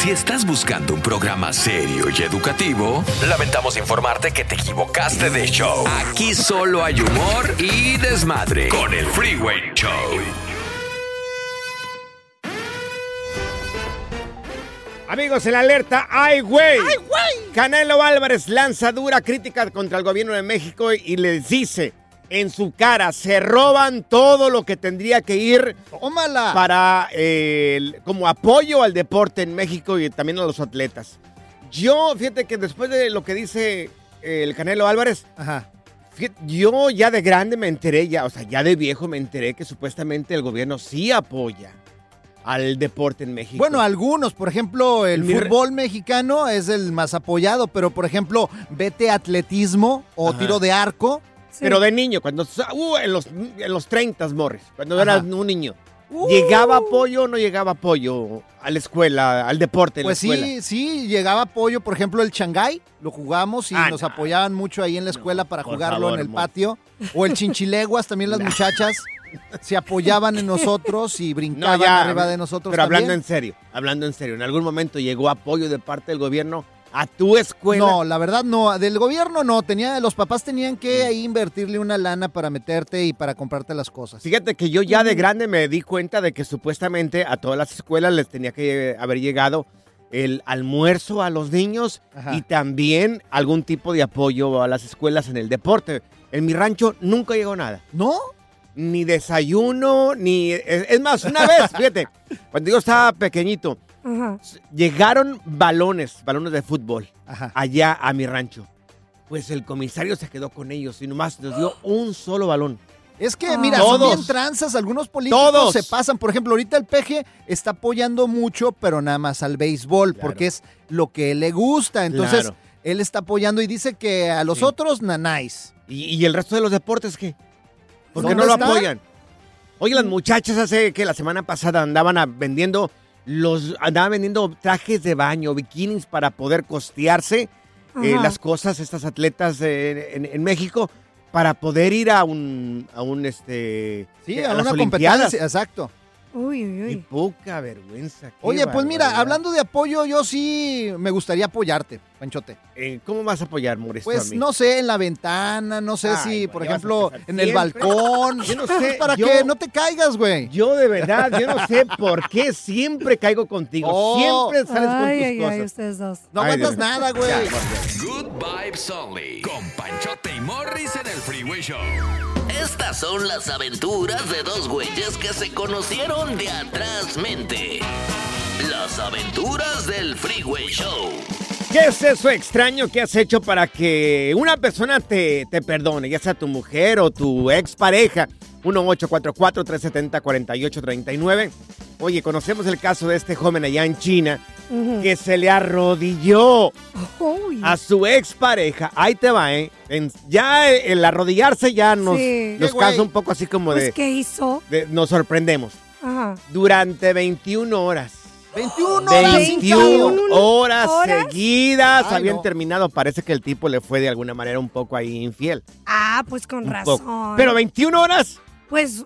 Si estás buscando un programa serio y educativo, lamentamos informarte que te equivocaste de show. Aquí solo hay humor y desmadre con el Freeway Show. Amigos, en la alerta, ¡ay, güey! ¡Ay, güey! Canelo Álvarez lanza dura crítica contra el gobierno de México y les dice en su cara, se roban todo lo que tendría que ir Tómala. para eh, el- como apoyo al deporte en México y también a los atletas. Yo, fíjate que después de lo que dice eh, el Canelo Álvarez, Ajá. fíjate, yo ya de grande me enteré, ya, o sea, ya de viejo me enteré que supuestamente el gobierno sí apoya al deporte en México. Bueno, algunos, por ejemplo, el Mi fútbol mexicano es el más apoyado, pero por ejemplo, vete atletismo o Ajá. tiro de arco. Pero de niño, cuando uh, en los en los 30, Morris, cuando Ajá. eras un niño. ¿Llegaba apoyo o no llegaba apoyo a la escuela, al deporte en Pues la escuela? sí, sí, llegaba apoyo, por ejemplo, el Shanghái, lo jugamos y Ah, nos no. apoyaban mucho ahí en la escuela para jugarlo favor, en el patio. O el Chinchileguas, también las muchachas se apoyaban en nosotros y brincaban arriba de nosotros Pero hablando en serio, hablando en serio, ¿en algún momento llegó apoyo de parte del gobierno a tu escuela? No, la verdad no, del gobierno no, tenía, los papás tenían que ahí invertirle una lana para meterte y para comprarte las cosas. Fíjate que yo ya de grande me di cuenta de que supuestamente a todas las escuelas les tenía que haber llegado el almuerzo a los niños Ajá. y también algún tipo de apoyo a las escuelas en el deporte. En mi rancho nunca llegó nada. ¿No? Ni desayuno, ni... Es es más, una vez, fíjate, cuando yo estaba pequeñito, llegaron balones, balones de fútbol, Ajá. allá a mi rancho. Pues el comisario se quedó con ellos y nomás nos dio un solo balón. Es que, mira, son bien tranzas, algunos políticos Todos. se pasan. Por ejemplo, ahorita el peje está apoyando mucho, pero nada más al béisbol, Claro. porque es lo que le gusta. Entonces, Claro. él está apoyando y dice que a los Sí. otros, nanáis. ¿Y, y el resto de los deportes qué? ¿Por qué ¿Dónde no lo están? apoyan? Oye, las muchachas hace que la semana pasada andaban a- vendiendo los andaban vendiendo trajes de baño, bikinis para poder costearse eh, las cosas estas atletas eh, en, en México para poder ir a un a un este Sí, eh, a las una Olimpiadas. competencia, exacto. Uy, uy, Qué uy. poca vergüenza. qué Oye, pues mira, hablando de apoyo, yo sí me gustaría apoyarte, Panchote. Eh, ¿Cómo vas a apoyar, Mauricio? Pues a mí? no sé, en la ventana, no sé Ay, si, por ejemplo, en el siempre. balcón. Yo no sé, Para yo- que no te caigas, güey. Yo de verdad, yo no sé por qué siempre caigo contigo. Oh. Siempre sales con Ay, tus ay, cosas. ay, ustedes dos. No Ay, aguantas nada, güey. Good Vibes Only. Con Panchote y Morris en el Freeway Show. Estas son las aventuras de dos güeyes que se conocieron de atrás mente. Las aventuras del Freeway Show. ¿Qué es eso extraño que has hecho para que una persona te, te perdone, ya sea tu mujer o tu expareja? 1-844-370-4839. Oye, conocemos el caso de este joven allá en China Ujú. que se le arrodilló Uy. a su expareja. Ahí te va, ¿eh? En- ya el arrodillarse ya nos, Sí. nos causa un poco así como Pues, de, ¿qué hizo? de- Nos sorprendemos. Ajá. Durante 21 horas. 21 horas 21 hincado. horas, ¿Horas? seguidas Ay, habían no. terminado. Parece que el tipo le fue de alguna manera un poco ahí infiel. Ah, pues con Un razón. poco. Pero 21 horas. Pues,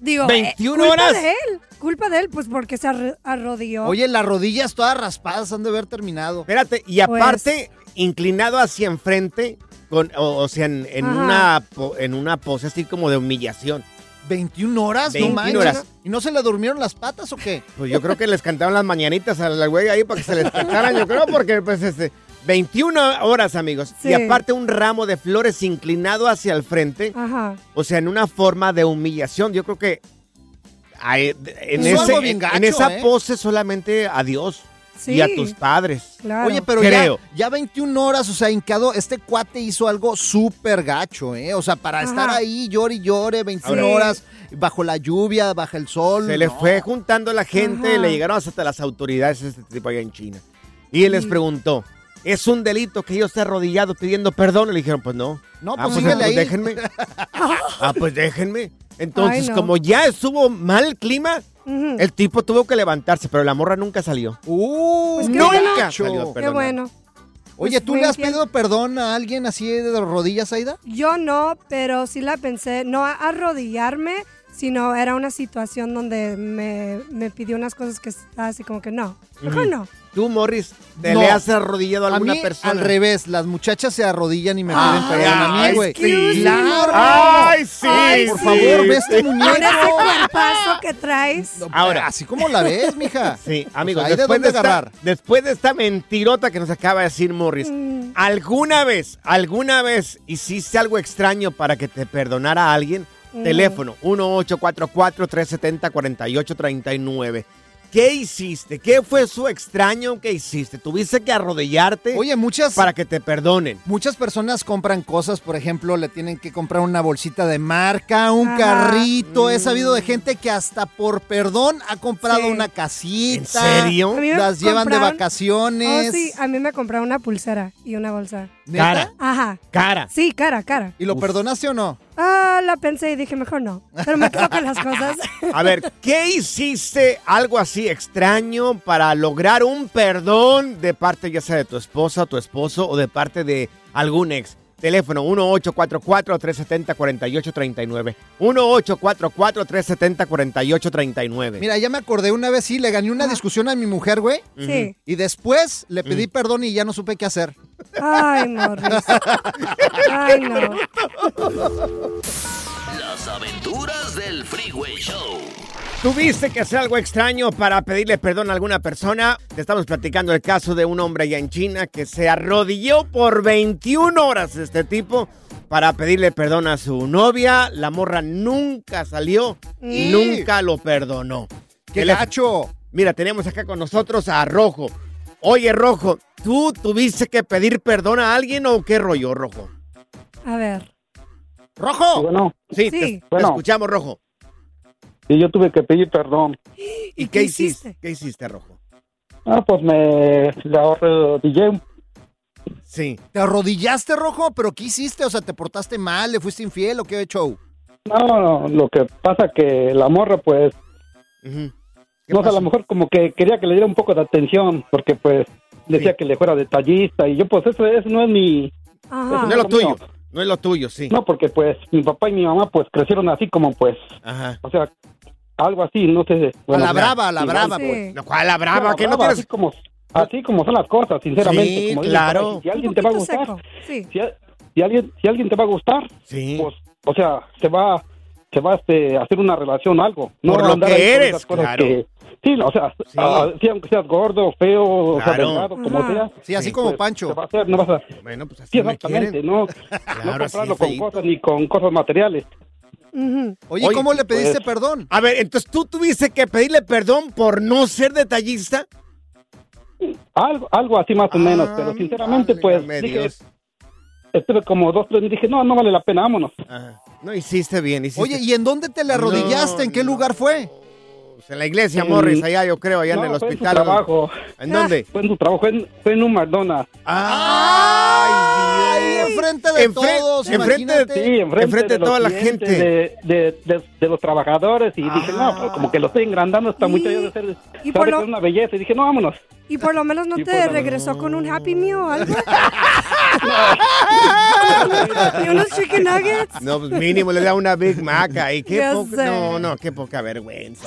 digo, 21 eh, culpa horas. de él. Culpa de él, pues porque se arro- arrodilló. Oye, las rodillas todas raspadas han de haber terminado. Espérate, y Pues- aparte, inclinado hacia enfrente, con, o, o sea, en, una, en una pose así como de humillación. 21 horas, 21 no manches. horas. ¿Y no se le durmieron las patas o qué? Pues yo creo que les cantaban las mañanitas a la güey ahí para que se les despertaran, yo creo, porque pues este, 21 horas, amigos. Sí. Y aparte un ramo de flores inclinado hacia el frente, Ajá. o sea, en una forma de humillación. Yo creo que ay, en, ese- gacho, en esa ¿eh? pose solamente a Dios Sí. y a tus padres. Claro. Oye, pero ya, Creo. ya 21 horas, o sea, hincado, este cuate hizo algo súper gacho, ¿eh? O sea, para Ajá. estar ahí, llore y llore, 21 Sí. horas, bajo la lluvia, bajo el sol. Se le fue juntando la gente, Ajá. le llegaron hasta las autoridades este tipo allá en China. Y él les preguntó, ¿es un delito que yo esté arrodillado pidiendo perdón? Y le dijeron, pues no. No, Ah, pues pues, síguele pues ahí. déjenme. ah, pues déjenme. Entonces, Ay, no. como ya estuvo mal el clima, el tipo tuvo que levantarse, pero la morra nunca salió. Uh, Pues nunca bueno. salió a Qué bueno. Oye, Pues ¿tú le has infiel. pedido perdón a alguien así de rodillas, Aida? Yo no, pero sí la pensé, no a- arrodillarme, sino era una situación donde me, me pidió unas cosas que estaba así como que no. Mejor no. ¿Tú, Morris, te No. le has arrodillado a A alguna mí, persona? al revés, las muchachas se arrodillan y me piden perdón a mí, ay, güey. Claro. ¡Ay, sí! Ay, Por sí. favor, ve este Con muñeco. ese cuerpazo que traes. Ahora. Así como la ves, mija. Sí, amigos, de después, dónde de esta, agarrar. después de esta mentirota que nos acaba de decir Morris, Mm. ¿alguna vez, alguna vez hiciste algo extraño para que te perdonara a alguien? Mm. Teléfono 1844-370-4839. ¿Qué hiciste? ¿Qué fue eso extraño que hiciste? ¿Tuviste que arrodillarte Oye, muchas, para que te perdonen? muchas personas compran cosas, por ejemplo, le tienen que comprar una bolsita de marca, un Ajá. carrito. He Mm. sabido de gente que hasta por perdón ha comprado Sí. una casita. ¿En serio? Las llevan de vacaciones. Oh, sí, a mí me compraron una pulsera y una bolsa. ¿Neta? Cara. Ajá. Cara. Sí, cara, cara. ¿Y lo perdonaste o no? Ah, la pensé y dije, mejor no. Pero me quedo con las cosas. A ver, ¿qué hiciste algo así extraño para lograr un perdón de parte ya sea de tu esposa, tu esposo o de parte de algún ex? Teléfono 1844-370-4839. 1844-370-4839. Mira, ya me acordé una vez, sí, le gané una discusión a mi mujer, güey. Sí. Y después le Mm. pedí perdón y ya no supe qué hacer. Ay, Morris. Ay, no. Las aventuras del Freeway Show. ¿Tuviste que hacer algo extraño para pedirle perdón a alguna persona? Te estamos platicando el caso de un hombre allá en China que se arrodilló por 21 horas este tipo para pedirle perdón a su novia. La morra nunca salió y Mm. nunca lo perdonó. ¡Qué gacho! Mira, tenemos acá con nosotros a Rojo. Oye, Rojo, ¿tú tuviste que pedir perdón a alguien o qué rollo, Rojo? A ver. ¡Rojo! Bueno, Sí, Sí. te, Bueno. escuchamos, Rojo. Y yo tuve que pedir perdón. ¿Y, qué hiciste? ¿Qué hiciste, Rojo? Ah, pues me la arrodillé. Sí. ¿Te arrodillaste, Rojo? ¿Pero qué hiciste? O sea, ¿te portaste mal? ¿Le fuiste infiel o qué show? No, no, lo que pasa que la morra, pues, Ujú. ¿Qué no sé, a lo mejor como que quería que le diera un poco de atención, porque pues decía Sí. que le fuera detallista y yo pues eso, eso no es mi... Ajá. No es lo mío. tuyo. No es lo tuyo, sí. No, porque pues mi papá y mi mamá pues crecieron así como pues, Ajá. o sea, algo así, no sé. a la brava, a la brava, pues. pues. No, ¿Cuál la brava? No, que no tienes... así como así como son las cosas, sinceramente. Sí, como claro. Si alguien te va a gustar, sí. si, a- si alguien si alguien te va a gustar, Sí. pues, o sea, se va se va este, a hacer una relación algo. No Por lo andar que eres, claro. que- sí, o sea, Sí. ah, sí, aunque seas gordo, feo, o sea, Claro. delgado, como sea. Sí, así sí, como pues, Pancho. va a hacer, no vas a... Bueno, pues así Sí, me exactamente, quieren. no, Claro, no así, comprarlo con feíto. cosas ni con cosas materiales. Oye, Oye, ¿cómo le pediste pues- perdón? A ver, entonces tú tuviste que pedirle perdón por no ser detallista. Algo, algo así más o menos, pero sinceramente, pues, dije, estuve como dos, tres, y dije, no, no vale la pena, vámonos. Ajá. No hiciste bien, hiciste. Oye, ¿y en dónde te le arrodillaste? ¿En qué No, lugar fue? Pues en la iglesia En- Morris, allá yo creo, allá en el fue en su hospital. trabajo. ¿En dónde? Fue en su trabajo, fue en, fue en un McDonald's. ¡Ay, Ay, Dios! Enfrente de Enfre- todos, enfrente de-. Sí, enfrente, Enfrente de los toda la gente. De, de, de, de los trabajadores. Y dije, no, pues como que lo estoy engrandando Y- muchacha de ser. y por lo- es una belleza. Y dije, no, vámonos. Y por lo menos no Y te regresó con un Happy Meal o algo. ¿Y unos chicken nuggets? No, pues mínimo le da una Big Mac ahí. Qué poca- no, no, qué poca vergüenza.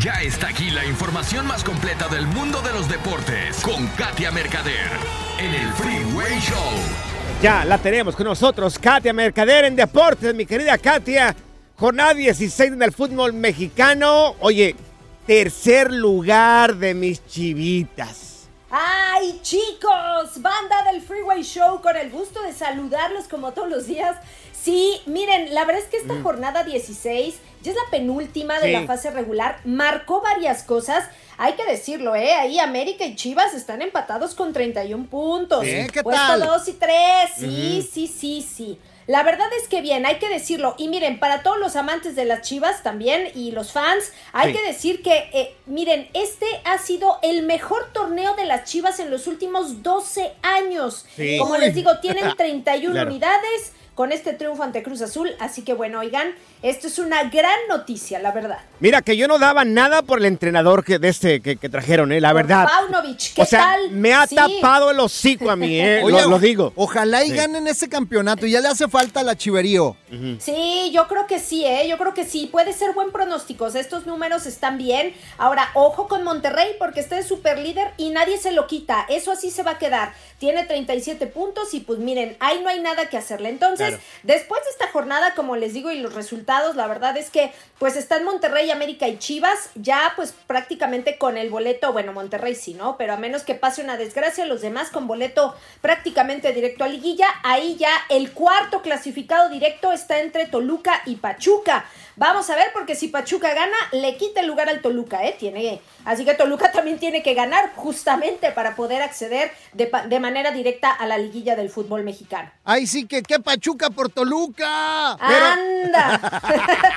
Ya está aquí la información más completa del mundo de los deportes con Katia Mercader en el Freeway Show. Ya la tenemos con nosotros, Katia Mercader en Deportes, mi querida Katia. Jornada 16 en el fútbol mexicano. Oye, tercer lugar de mis chivitas. ¡Ay, chicos! Banda del Freeway Show, con el gusto de saludarlos como todos los días. Sí, miren, la verdad es que esta jornada 16 ya es la penúltima de Sí. la fase regular. Marcó varias cosas. Hay que decirlo, ¿eh? Ahí América y Chivas están empatados con 31 puntos. Bien, ¿qué Puesto tal? 2 y 3. Sí, sí, sí, sí. La verdad es que bien, hay que decirlo. Y miren, para todos los amantes de las Chivas también y los fans, hay Sí. que decir que, eh, miren, este ha sido el mejor torneo de las Chivas en los últimos 12 años. Sí. Como les digo, tienen 31 Claro. unidades con este triunfo ante Cruz Azul. Así que bueno, oigan, esto es una gran noticia, la verdad. Mira que yo no daba nada por el entrenador que de este que, que trajeron, eh, la verdad. Paunovic, ¿qué O sea, tal? me ha Sí. tapado el hocico a mí, eh, Oye, lo, lo digo. Ojalá y Sí. ganen ese campeonato. Ya le hace falta la chiverío. Sí, yo creo que sí, ¿eh? Yo creo que sí. Puede ser buen pronóstico. Estos números están bien. Ahora, ojo con Monterrey porque este es super líder y nadie se lo quita. Eso así se va a quedar. Tiene 37 puntos y pues miren, ahí no hay nada que hacerle. Entonces, Claro. después de esta jornada, como les digo, y los resultados, la verdad es que pues están Monterrey, América y Chivas ya pues prácticamente con el boleto, bueno, Monterrey sí, ¿no? Pero a menos que pase una desgracia, los demás con boleto prácticamente directo a liguilla. Ahí ya el cuarto clasificado directo es está entre Toluca y Pachuca. Vamos a ver, porque si Pachuca gana, le quita el lugar al Toluca, ¿eh? Tiene, así que Toluca también tiene que ganar justamente para poder acceder de, manera directa a la liguilla del fútbol mexicano. Ay, sí, que qué Pachuca por Toluca. ¡Anda!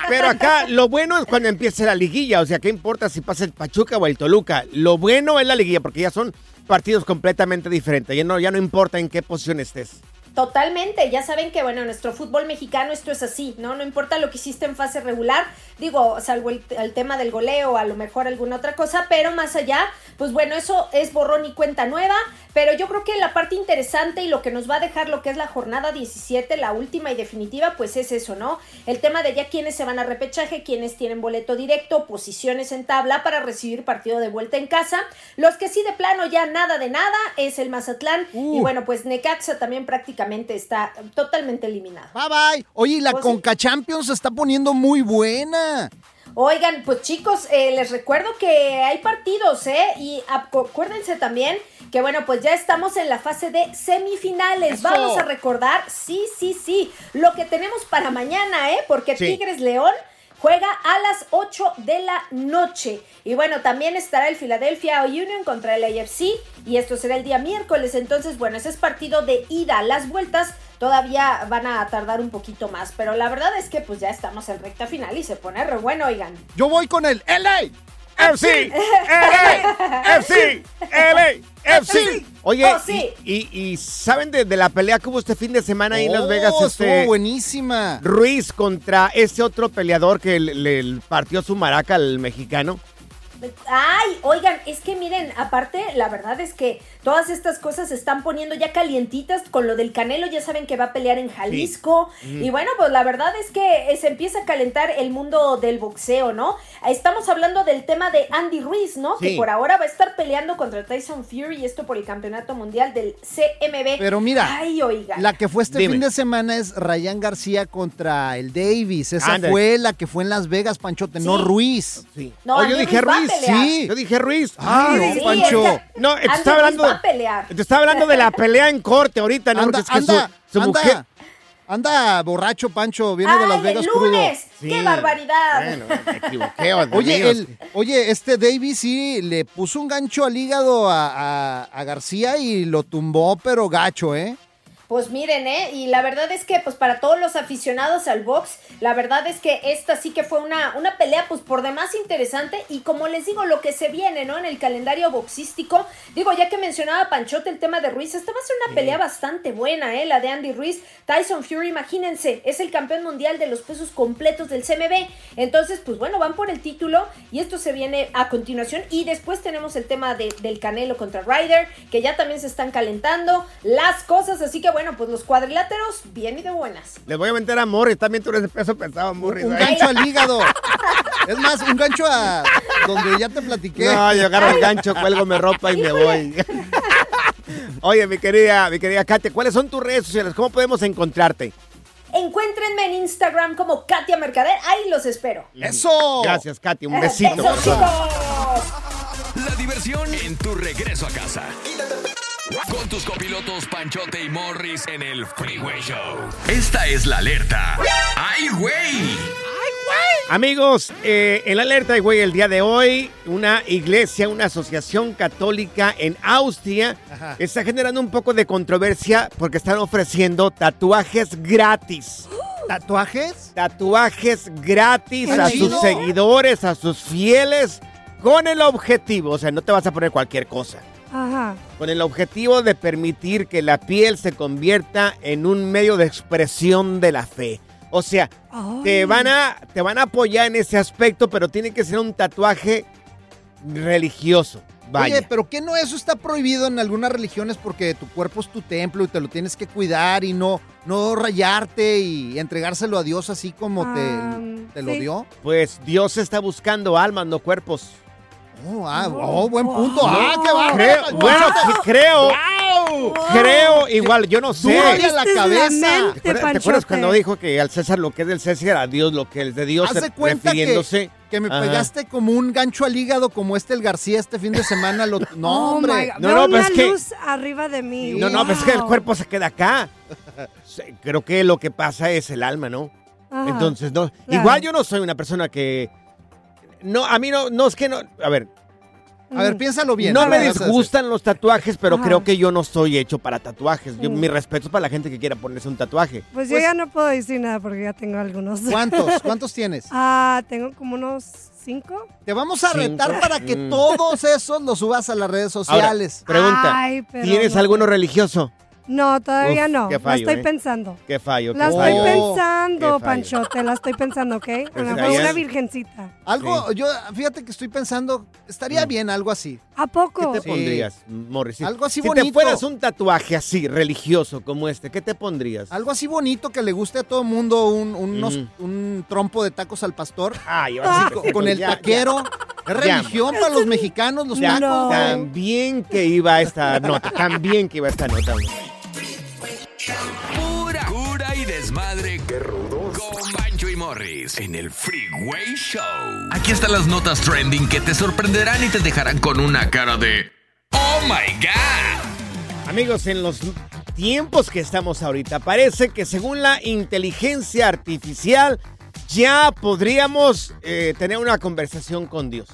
Pero acá lo bueno es cuando empiece la liguilla, o sea, ¿qué importa si pasa el Pachuca o el Toluca? Lo bueno es la liguilla porque ya son partidos completamente diferentes, ya no, ya no importa en qué posición estés. Totalmente, ya saben que bueno, en nuestro fútbol mexicano esto es así, ¿no? No importa lo que hiciste en fase regular, digo, salvo el, el tema del goleo, a lo mejor alguna otra cosa, pero más allá, pues bueno, eso es borrón y cuenta nueva, pero yo creo que la parte interesante y lo que nos va a dejar lo que es la jornada 17, la última y definitiva, pues es eso, ¿no? El tema de ya quiénes se van a repechaje, quiénes tienen boleto directo, posiciones en tabla para recibir partido de vuelta en casa, los que sí de plano ya nada de nada es el Mazatlán y bueno, pues Necaxa también prácticamente está totalmente eliminado. Bye bye. Oye, la Pues sí. Conca Champions se está poniendo muy buena. Oigan, pues chicos, eh, les recuerdo que hay partidos, ¿eh? Y acu- acuérdense también que, bueno, pues ya estamos en la fase de semifinales. Eso. Vamos a recordar, sí, sí, sí, lo que tenemos para mañana, ¿eh? Porque Sí. Tigres León juega a las 8 de la noche. Y bueno, también estará el Philadelphia Union contra el AFC. Y esto será el día miércoles. Entonces, bueno, ese es partido de ida. Las vueltas todavía van a tardar un poquito más. Pero la verdad es que pues ya estamos en recta final y se pone re bueno, oigan. Yo voy con el LA. FC, LA, FC, LA, FC. Oye, Oh, sí. y, y- y ¿saben de, de la pelea que hubo este fin de semana ahí en Las Oh, Vegas? estuvo Este, buenísima. Ruiz contra ese otro peleador que le, le partió su maraca al mexicano. Ay, oigan, es que miren, aparte, la verdad es que todas estas cosas se están poniendo ya calientitas con lo del Canelo, ya saben que va a pelear en Jalisco. Sí. Y bueno, pues la verdad es que eh, se empieza a calentar el mundo del boxeo, ¿no? Estamos hablando del tema de Andy Ruiz, ¿no? Sí. Que por ahora va a estar peleando contra Tyson Fury y esto por el campeonato mundial del CMB. Pero mira, Ay, oigan. La que fue este Dime. fin de semana es Ryan García contra el Davis. Esa fue la que fue en Las Vegas, Panchote, no Sí. Ruiz. No, Oh, yo dije Ruiz. Pelear. Sí. Yo dije Ruiz. Ah, no, Sí, Pancho. No, te estaba hablando, a pelear. te estaba hablando de la pelea en corte ahorita, ¿no? Anda, es que anda, su, su anda, mujer... anda borracho, Pancho, viene de ¡Ay, Las el Vegas lunes! crudo. ¡Qué barbaridad! Bueno, me equivoqué, Oye, el, oye, este Davis sí le puso un gancho al hígado a, a- a García y lo tumbó, pero gacho, ¿eh? Pues miren, ¿eh? Y la verdad es que, pues para todos los aficionados al box, la verdad es que esta sí que fue una, una pelea, pues por demás interesante. Y como les digo, lo que se viene, ¿no? En el calendario boxístico, digo, ya que mencionaba Panchote el tema de Ruiz, esta va a ser una pelea bastante buena, ¿eh? La de Andy Ruiz. Tyson Fury, imagínense, es el campeón mundial de los pesos completos del CMB. Entonces, pues bueno, van por el título y esto se viene a continuación. Y después tenemos el tema de- del Canelo contra Ryder, que ya también se están calentando las cosas. Así que bueno, pues los cuadriláteros, bien y de buenas. Les voy a meter a Morris, también tú eres de peso pesado, Morris. Un gancho al hígado. Es más, un gancho a donde ya te platiqué. No, yo agarro el gancho, cuelgo mi ropa y me voy. Oye, mi querida, mi querida Katia, ¿cuáles son tus redes sociales? ¿Cómo podemos encontrarte? Encuéntrenme en Instagram como Katia Mercader. Ahí los espero. ¡Eso! Gracias, Katia. Un besito. Eso, chicos. La diversión en tu regreso a casa. Con tus copilotos Panchote y Morris en el Freeway Show. Esta es la alerta. ¡Ay, güey! Amigos, eh, en la alerta, güey, el día de hoy, una iglesia, una asociación católica en Austria Ajá. está generando un poco de controversia porque están ofreciendo tatuajes gratis. ¿Tatuajes? Tatuajes gratis ¡Qué a chido! sus seguidores, a sus fieles, con el objetivo, o sea, no te vas a poner cualquier cosa. Ajá. con el objetivo de permitir que la piel se convierta en un medio de expresión de la fe. O sea, te van, a, te van a apoyar en ese aspecto, pero tiene que ser un tatuaje religioso. Vaya. Oye, pero ¿qué no eso está prohibido en algunas religiones porque tu cuerpo es tu templo y te lo tienes que cuidar y no, no rayarte y entregárselo a Dios así como te, lo dio? Pues Dios está buscando almas, no cuerpos. Oh, ah, oh, buen punto. Ah, qué bárbaro. Creo, bueno, creo, ¡Wow! creo, igual, yo no sé. A la la cabeza. mente, ¿Te acuerdas, te acuerdas Panchote? cuando dijo que al César lo que es del César, a Dios lo que es de Dios, de cuenta que, refiriéndose? que me Ajá. pegaste como un gancho al hígado como este el García este fin de semana. Lo, no, Oh, hombre. No, no, pero una es que- luz arriba de mí. No, no, pues es que el cuerpo se queda acá. creo que lo que pasa es el alma, ¿no? Ajá, Entonces, no. claro. Igual yo no soy una persona que. No, a mí no, no es que no. A ver. A ver, piénsalo bien. No me disgustan los tatuajes, pero Ajá. creo que yo no estoy hecho para tatuajes. Yo, Mm. Mi respeto es para la gente que quiera ponerse un tatuaje. Pues, yo ya no puedo decir nada porque ya tengo algunos. ¿Cuántos? ¿Cuántos tienes? Ah, tengo como unos cinco. Te vamos a Cinco. retar para que Mm. todos esos los subas a las redes Ahora, sociales. pregunta. Ay, pero ¿Tienes no. alguno religioso? No, todavía Uf, no. qué la fallo, estoy ¿eh? pensando. Qué fallo, qué La estoy fallo. pensando, Qué. Panchote, la estoy pensando, ¿ok? A lo Pues mejor una virgencita. Algo, yo, fíjate que estoy pensando, estaría bien algo así. ¿A poco? Mm. ¿Qué te Sí. pondrías, Morris? Si- Algo así si bonito. te fueras un tatuaje así, religioso como este, ¿qué te pondrías? Algo así bonito que le guste a todo el mundo, un, unos- Ujú. un trompo de tacos al pastor. Ay, ahora sí que con, con el ya, ya. taquero. Es religión para los mexicanos, los tacos. Tan bien que iba esta nota, tan bien que iba esta nota. Pura cura y desmadre. Qué rudos. Con Bancho y Morris en el Freeway Show. Aquí están las notas trending que te sorprenderán y te dejarán con una cara de ¡Oh my God! Amigos, en los tiempos que estamos ahorita, parece que según la inteligencia artificial ya podríamos eh, tener una conversación con Dios.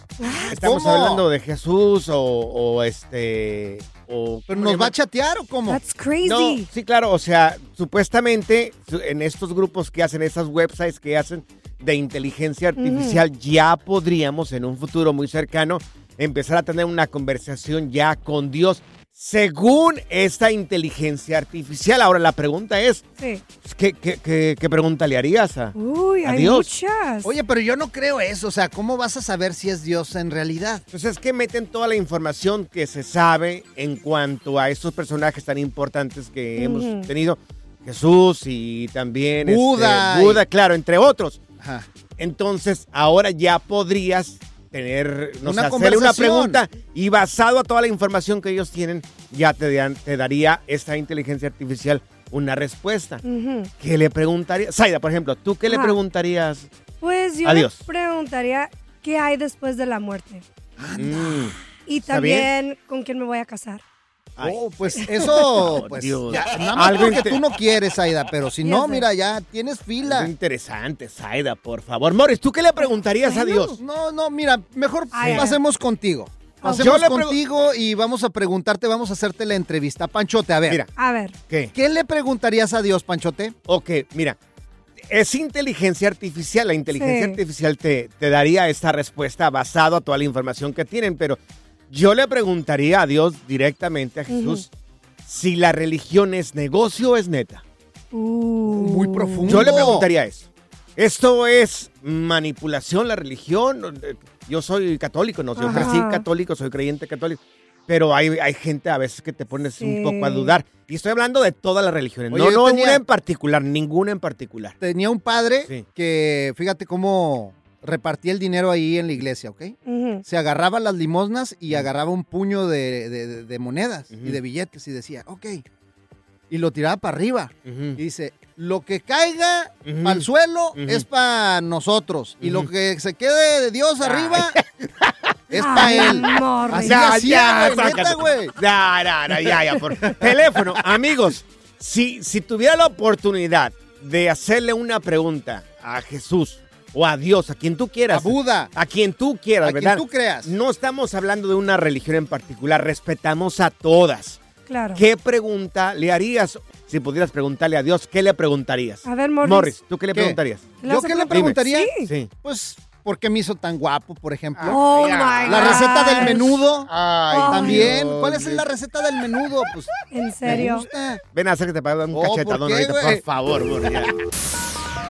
Estamos ¿Cómo? hablando de Jesús o, o este... O, ¿Pero ¿cómo nos va a chatear o cómo? That's crazy. No, sí, claro, o sea, supuestamente su- en estos grupos que hacen, esas websites que hacen de inteligencia artificial, ya podríamos en un futuro muy cercano empezar a tener una conversación ya con Dios según esta inteligencia artificial. Ahora la pregunta es, Sí. ¿qué, qué- qué- qué pregunta le harías a, Uy, a hay Dios? muchas. Oye, pero yo no creo eso. O sea, ¿cómo vas a saber si es Dios en realidad? Pues es que meten toda la información que se sabe en cuanto a estos personajes tan importantes que hemos tenido. Jesús y también este, Buda y- Buda, claro, entre otros. Ajá. Entonces, ahora ya podrías tener, no Una sé, hacerle una pregunta y basado a toda la información que ellos tienen, ya te, dan- te daría esta inteligencia artificial una respuesta. Ujú. ¿Qué le preguntaría? Zaida, por ejemplo, ¿tú qué le preguntarías? Pues yo Adiós. le preguntaría qué hay después de la muerte. Mm, Y también con quién me voy a casar. Ay. Oh, pues eso, pues, Dios. ya, nada más Algo porque inte- tú no quieres, Aida, pero si no, mira, ya tienes Algo fila. interesante, Zaida, por favor. Morris, ¿tú qué le preguntarías a Dios? No, no, mira, mejor Ay, pasemos contigo. Yo Pasemos contigo y vamos a preguntarte, vamos a hacerte la entrevista. Panchote, a ver. Mira, A ver. ¿qué? ¿Qué le preguntarías a Dios, Panchote? Ok, mira, es inteligencia artificial. La inteligencia Sí. artificial te, te daría esta respuesta basada a toda la información que tienen, pero yo le preguntaría a Dios directamente, a Jesús, si la religión es negocio o es neta. Uh. Muy profundo. Yo le preguntaría eso. ¿Esto es manipulación, la religión? Yo soy católico, no, yo Ajá. crecí católico, soy creyente católico. Pero hay, hay gente a veces que te pones un poco a dudar. Y estoy hablando de todas las religiones. Oye, no, yo no tenía- una en particular, ninguna en particular. Tenía un padre Sí. que, fíjate cómo repartía el dinero ahí en la iglesia, ¿ok? Se agarraba las limosnas y agarraba un puño de, de- monedas y de billetes y decía, ok. Y lo tiraba para arriba. Y dice, lo que caiga al suelo es para nosotros. Y lo que se quede de Dios arriba es para él. Morris. Así Ya, hacía, ya, güey, neta, sácate. güey. Ya, ya, ya, ya, ya, por teléfono. Amigos, si, si tuviera la oportunidad de hacerle una pregunta a Jesús o a Dios, a quien tú A quieras, Buda. a quien tú quieras, A quien ¿verdad? tú creas. No estamos hablando de una religión en particular, respetamos a todas. Claro. ¿Qué pregunta le harías? Si pudieras preguntarle a Dios, ¿qué le preguntarías? A ver, Morris. ¿tú qué le ¿Qué? preguntarías? ¿Le ¿Yo a qué le preguntar? preguntaría? Sí. Sí. Pues, ¿por qué me hizo tan guapo, por ejemplo? Oh my La receta del menudo. Ay, También. Dios. ¿Cuál es la receta del menudo? Pues, ¿En me serio? gusta. Ven a hacerte para dar un Oh, cachetadón ¿por qué, ahorita, por favor, Morris.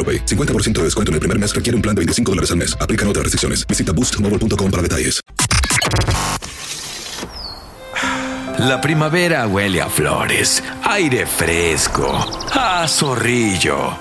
AroPay. 50% de descuento en el primer mes requiere un plan de 25 dólares al mes. Aplican otras restricciones. Visita boostmobile.com para detalles. La primavera huele a flores, aire fresco, a zorrillo.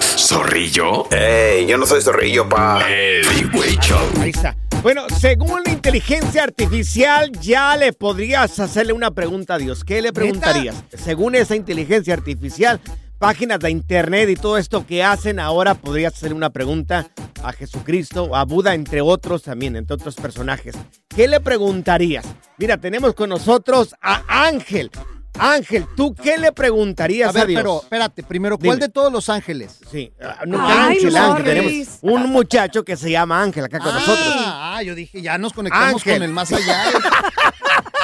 ¿Zorrillo? ¡Ey! Yo no soy zorrillo, pa. El Freeway Show. Ahí está. Bueno, según la inteligencia artificial, ya le podrías hacerle una pregunta a Dios. ¿Qué le preguntarías? Según esa inteligencia artificial, páginas de internet y todo esto que hacen, ahora podrías hacerle una pregunta a Jesucristo, a Buda, entre otros también, entre otros personajes. ¿Qué le preguntarías? Mira, tenemos con nosotros a Ángel. Ángel, ¿tú qué le preguntarías A Dios? pero espérate, primero, ¿cuál Dime. de todos los ángeles? Sí, ah, no, Ay, Ángel, Ángel. Tenemos un muchacho que se llama Ángel acá con nosotros. Ah, yo dije, ya nos conectamos Ángel. con el más allá.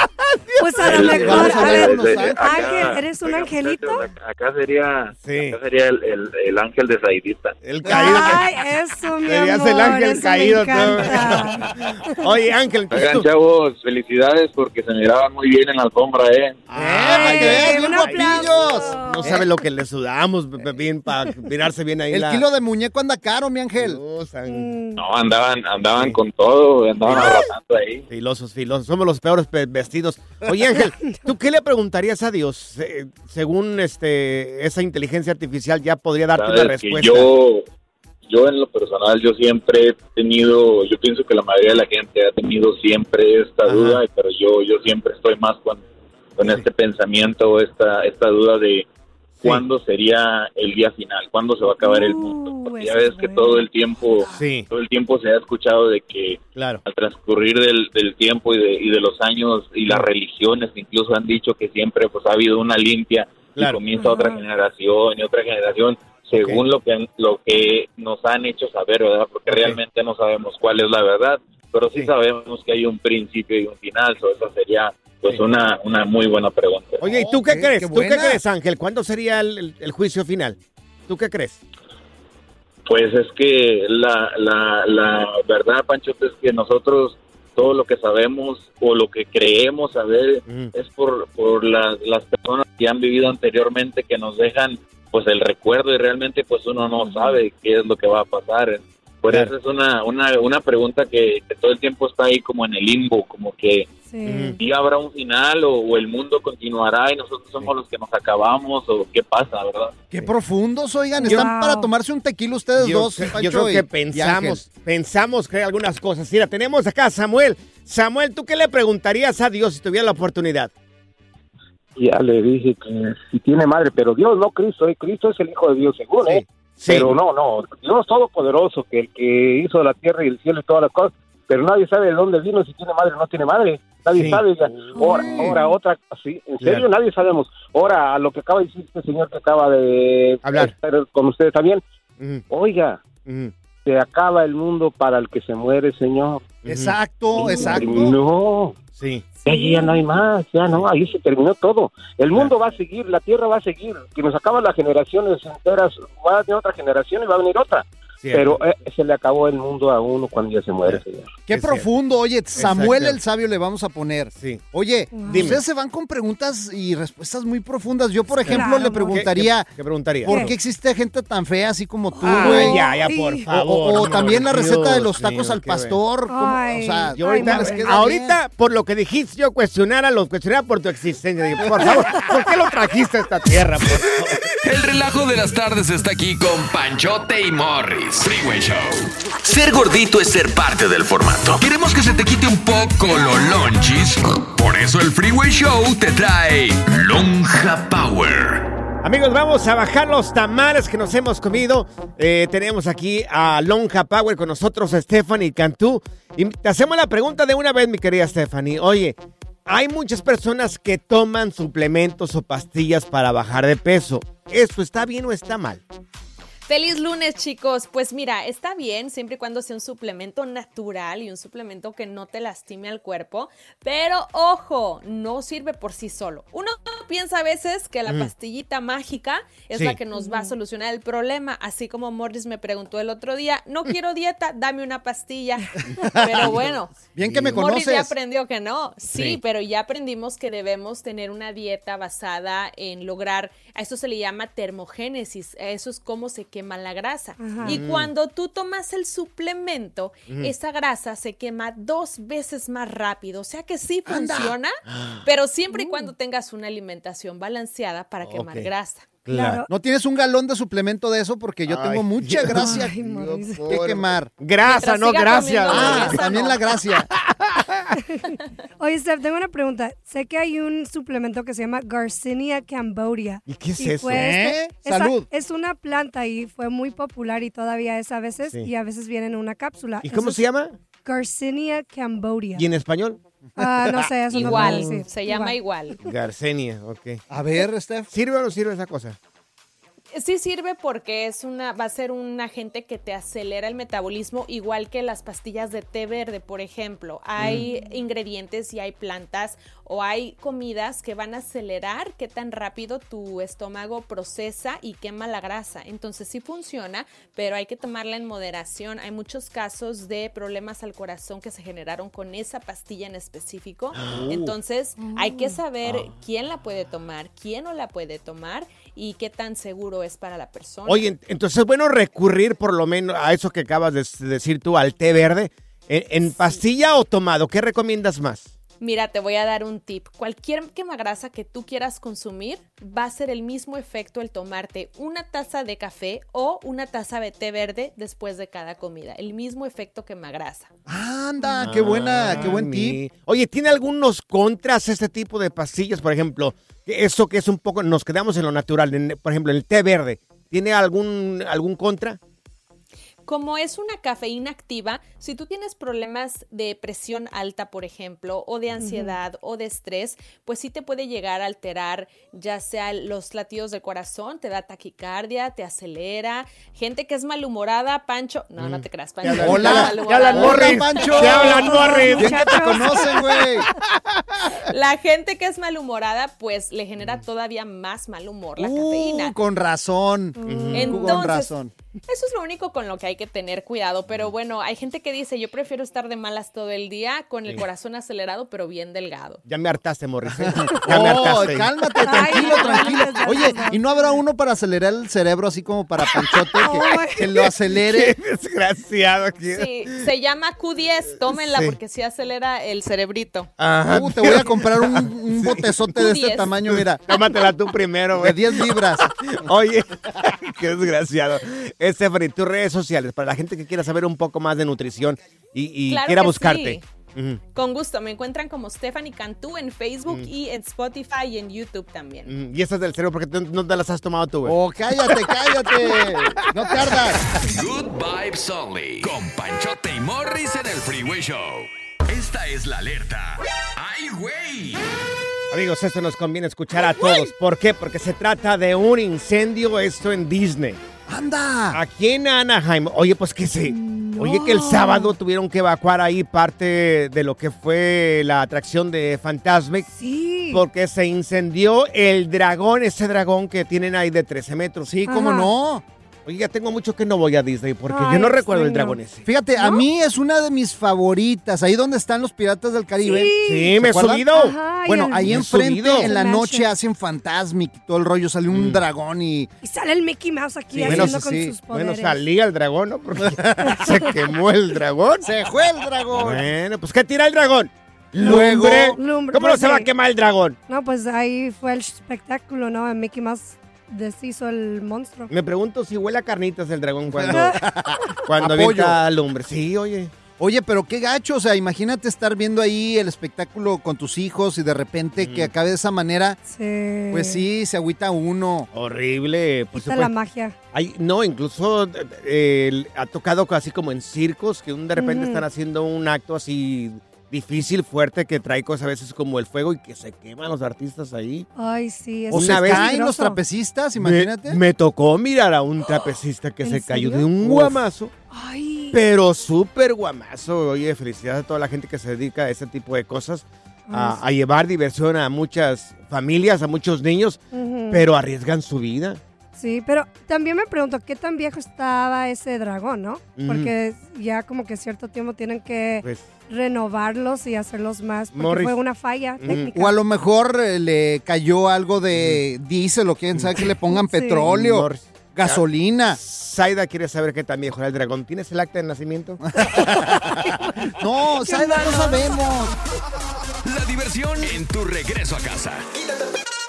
Pues a lo mejor, a ver. Ángel, ¿eres un angelito? Acá sería, acá sería el, el, el ángel de Saidita. El Ay, eso, mi Serías amor, el ángel caído. Oye, Ángel, Oigan, chavos, felicidades porque se miraban muy bien en la alfombra, ¿eh? Ay, ¡Eh, bien un guapillos. No sabe lo que le sudamos bien para mirarse bien ahí. El la- kilo de muñeco anda caro, mi ángel. No, andaban, andaban con todo, andaban arrasando ahí. Filosos, filosos. Somos los peores pe- vestidos. Oye, Ángel, ¿tú qué le preguntarías a Dios? Se- según este esa inteligencia artificial ya podría darte una respuesta. yo, yo en lo personal, yo siempre he tenido, yo pienso que la mayoría de la gente ha tenido siempre esta duda, pero yo, yo siempre estoy más con, con este pensamiento, esta, esta duda de cuándo sería el día final, cuándo se va a acabar el mundo. Porque ya ves que todo el tiempo, todo el tiempo se ha escuchado de que Claro. al transcurrir del, del tiempo y de, y de los años y las religiones incluso han dicho que siempre pues ha habido una limpia Claro. y comienza otra generación y otra generación según lo que han- lo que nos han hecho saber, ¿verdad? Porque realmente no sabemos cuál es la verdad, pero sí, sabemos que hay un principio y un final, so esa sería pues una, una muy buena pregunta. Oye, ¿y tú qué crees? qué ¿Tú qué crees, Ángel? ¿Cuándo sería el, el- el juicio final? ¿Tú qué crees? Pues es que la, la, la verdad, Pancho, es que nosotros todo lo que sabemos o lo que creemos saber es por, por las, las personas que han vivido anteriormente que nos dejan pues el recuerdo y realmente pues uno no sabe qué es lo que va a pasar. Por eso es una, una, una pregunta que, que todo el tiempo está ahí como en el limbo, como que si habrá un final o, o el mundo continuará y nosotros somos los que nos acabamos o qué pasa, ¿verdad? Qué profundos, oigan. Están para tomarse un tequila ustedes Yo, dos, Pancho yo creo que y pensamos, pensamos que hay algunas cosas. Mira, tenemos acá a Samuel. Samuel, ¿tú qué le preguntarías a Dios si tuviera la oportunidad? Ya le dije que si tiene madre, pero Dios no Cristo, ¿eh? Cristo es el Hijo de Dios, según, ¿eh? Sí. Pero no, no, Dios todopoderoso, que el que hizo la tierra y el cielo y todas las cosas, pero nadie sabe de dónde vino, si tiene madre o no tiene madre, nadie Sí. sabe. Ahora, ahora otra, sí, en serio, Claro. nadie sabemos. Ahora, a lo que acaba de decir este señor que acaba de Hablar. estar con ustedes también, oiga, se acaba el mundo para el que se muere, señor. Exacto, exacto. No. Sí. Ya, ya no hay más, ya no, ahí se terminó todo. El mundo va a seguir, la tierra va a seguir, que nos acaban las generaciones enteras, va a venir otra generación y va a venir otra. Cierto. Pero eh, se le acabó el mundo a uno cuando ya se muere, señor. Qué profundo. Oye, Samuel Exacto. el sabio le vamos a poner. Sí. Oye, Dime. ustedes se van con preguntas y respuestas muy profundas. Yo, por ejemplo, Claro, le ¿qué- preguntaría, qué- qué preguntaría? ¿por ¿Qué? qué existe gente tan fea así como tú, Ay, güey? ya, ya, por O- favor, O, no, también la receta de los tacos mío, al pastor. ¿cómo? o sea, Yo ahorita, ¿cómo les queda ahorita, por lo que dijiste, yo cuestionara, lo cuestionara por tu existencia. Dije, por favor, ¿por qué lo trajiste a esta tierra? por favor? El de las tardes está aquí con Panchote y Morris. Freeway Show. Ser gordito es ser parte del formato. Queremos que se te quite un poco lo lonchis. Por eso el Freeway Show te trae Lonja Power. Amigos, vamos a bajar los tamales que nos hemos comido. Eh, tenemos aquí a Lonja Power con nosotros, Stephanie Cantú. Y te hacemos la pregunta de una vez, mi querida Stephanie. Oye, hay muchas personas que toman suplementos o pastillas para bajar de peso. ¿Esto está bien o está mal? Feliz lunes, chicos. Pues mira, está bien siempre y cuando sea un suplemento natural y un suplemento que no te lastime al cuerpo, pero ojo, no sirve por sí solo. Uno piensa a veces que la Mm. pastillita mágica es Sí. la que nos va a solucionar el problema, así como Morris me preguntó el otro día, no quiero dieta, dame una pastilla. Pero bueno, Bien que me Morris ya aprendió que no. Sí, Sí. pero ya aprendimos que debemos tener una dieta basada en lograr, a eso se le llama termogénesis, eso es cómo se quema la grasa. Ajá. Y Mm. cuando tú tomas el suplemento, esa grasa se quema dos veces más rápido, o sea que sí Anda. funciona, pero siempre y cuando tengas una alimentación balanceada para quemar grasa. Claro. No tienes un galón de suplemento de eso porque yo tengo mucha gracia Ay, que quemar. Grasa, Mientras no gracia. Ah, también no. la gracia. Oye, Steph, tengo una pregunta. Sé que hay un suplemento que se llama Garcinia Cambodia. ¿Y qué es Y eso? fue ¿Eh? este- esa- Salud. es una planta y fue muy popular y todavía es a veces Sí. y a veces viene en una cápsula. ¿Y cómo se llama? Garcinia Cambodia. ¿Y en español? Ah, no sé, eso no puedo Igual, decir. se llama igual. Garcenia, ok. A ver, Steph. ¿Sirve o no sirve esa cosa? Sí sirve porque es una, va a ser un agente que te acelera el metabolismo, igual que las pastillas de té verde, por ejemplo. Hay ingredientes y hay plantas o hay comidas que van a acelerar qué tan rápido tu estómago procesa y quema la grasa. Entonces sí funciona, pero hay que tomarla en moderación. Hay muchos casos de problemas al corazón que se generaron con esa pastilla en específico. Oh. Entonces hay que saber Ah. quién la puede tomar, quién no la puede tomar y qué tan seguro es para la persona. Oye, ent- entonces es bueno recurrir por lo menos a eso que acabas de decir tú, al té verde. ¿En, en pastilla o tomado? ¿Qué recomiendas más? Mira, te voy a dar un tip. Cualquier quemagrasa que tú quieras consumir va a ser el mismo efecto el tomarte una taza de café o una taza de té verde después de cada comida. El mismo efecto quemagrasa. Anda, qué buena, qué buen Ah, tip. Oye, ¿tiene algunos contras este tipo de pastillas? Por ejemplo, que eso que es un poco, nos quedamos en lo natural, en- por ejemplo, el té verde. ¿Tiene algún, algún contra? Como es una cafeína activa, si tú tienes problemas de presión alta, por ejemplo, o de ansiedad o de estrés, pues sí te puede llegar a alterar ya sea los latidos del corazón, te da taquicardia, te acelera. Gente que es malhumorada, Pancho. No, no te creas, Pancho. Hola, te hablan, Morris. Pancho. Te hablan, Morris. Te conocen, güey. La gente que es malhumorada, pues le genera todavía más mal humor la cafeína. Uh, con razón. Entonces, con razón. Eso es lo único con lo que hay que tener cuidado, pero bueno, hay gente que dice, yo prefiero estar de malas todo el día con el Sí. corazón acelerado, pero bien delgado. Ya me hartaste, Morris. ¿eh? Ya me Oh, hartaste. cálmate, tranquilo, tranquilo. Oye, ¿y no habrá uno para acelerar el cerebro así como para Panchote que, que lo acelere? Qué desgraciado. aquí. Sí, se llama Q10, tómenla Sí. porque sí acelera el cerebrito. Ajá. Uh, te voy a comprar un, un botezote de este Q10. tamaño, mira. Tómatela tú primero, güey. De 10 libras. Oye, qué desgraciado. Stephanie, tus redes sociales, para la gente que quiera saber un poco más de nutrición y, y Claro quiera buscarte. sí. Con gusto, me encuentran como Stephanie Cantú en Facebook y en Spotify y en YouTube también. Mm, Y estas del cerebro, porque tú no te las has tomado tú, güey. Oh, cállate, cállate. No te ardas. Good Vibes Only. Con Panchote y Morris en el Freeway Show. Esta es la alerta. ¡Ay, güey! Amigos, esto nos conviene escuchar a todos. ¿Por qué? Porque se trata de un incendio, esto en Disney. ¡Anda! Aquí en Anaheim. Oye, pues que sí. Oye, que el sábado tuvieron que evacuar ahí parte de lo que fue la atracción de Fantasmic. Sí. Porque se incendió el dragón, ese dragón que tienen ahí de 13 metros. Sí, cómo Ajá. no. Oye, ya tengo mucho que no voy a Disney porque yo no recuerdo el dragón ese. Fíjate, a mí es una de mis favoritas. Ahí donde están los piratas del Caribe. Sí. Sí, me he subido. Ajá, Bueno, el- ahí enfrente, subido. en la noche, hacen Fantasmic y todo el rollo. Sale un dragón y... Y sale el Mickey Mouse aquí Sí. haciendo Bueno, con sí, sus poderes. Bueno, salía el dragón, ¿no? Porque se quemó el dragón. ¡Se fue el dragón! Bueno, pues ¿qué tira el dragón? Luego- Lumbre. Lumbre, ¿Cómo no pues, se va a quemar el dragón? No, pues ahí fue el espectáculo, ¿no? El Mickey Mouse deshizo el monstruo. Me pregunto si huele a carnitas el dragón cuando, cuando avienta lumbre. Sí, oye. Oye, pero qué gacho, o sea, imagínate estar viendo ahí el espectáculo con tus hijos y de repente que acabe de esa manera. Sí. Pues sí, se agüita uno. Horrible. Pues, Quita pues, la magia. hay- no, incluso eh, ha tocado casi como en circos, que de repente están haciendo un acto así difícil, fuerte, que trae cosas a veces como el fuego y que se queman los artistas ahí. Ay, sí. es O se vez- caen los trapecistas, Me, imagínate. me tocó mirar a un trapecista que ¿En se cayó serio? de un Uf. guamazo. Ay. Pero súper guamazo. Oye, felicidades a toda la gente que se dedica a ese tipo de cosas. A, a llevar diversión a muchas familias, a muchos niños, pero arriesgan su vida. Sí, pero también me pregunto qué tan viejo estaba ese dragón, ¿no? Porque ya como que cierto tiempo tienen que Pues, renovarlos y hacerlos más, porque Morris. fue una falla técnica. O a lo mejor eh, le cayó algo de diésel o quién sabe que le pongan Sí. petróleo, Morris. gasolina. Zaida quiere saber qué tan viejo era el dragón. ¿Tienes el acta de nacimiento? No, ¿sabes? No sabemos. La diversión en tu regreso a casa.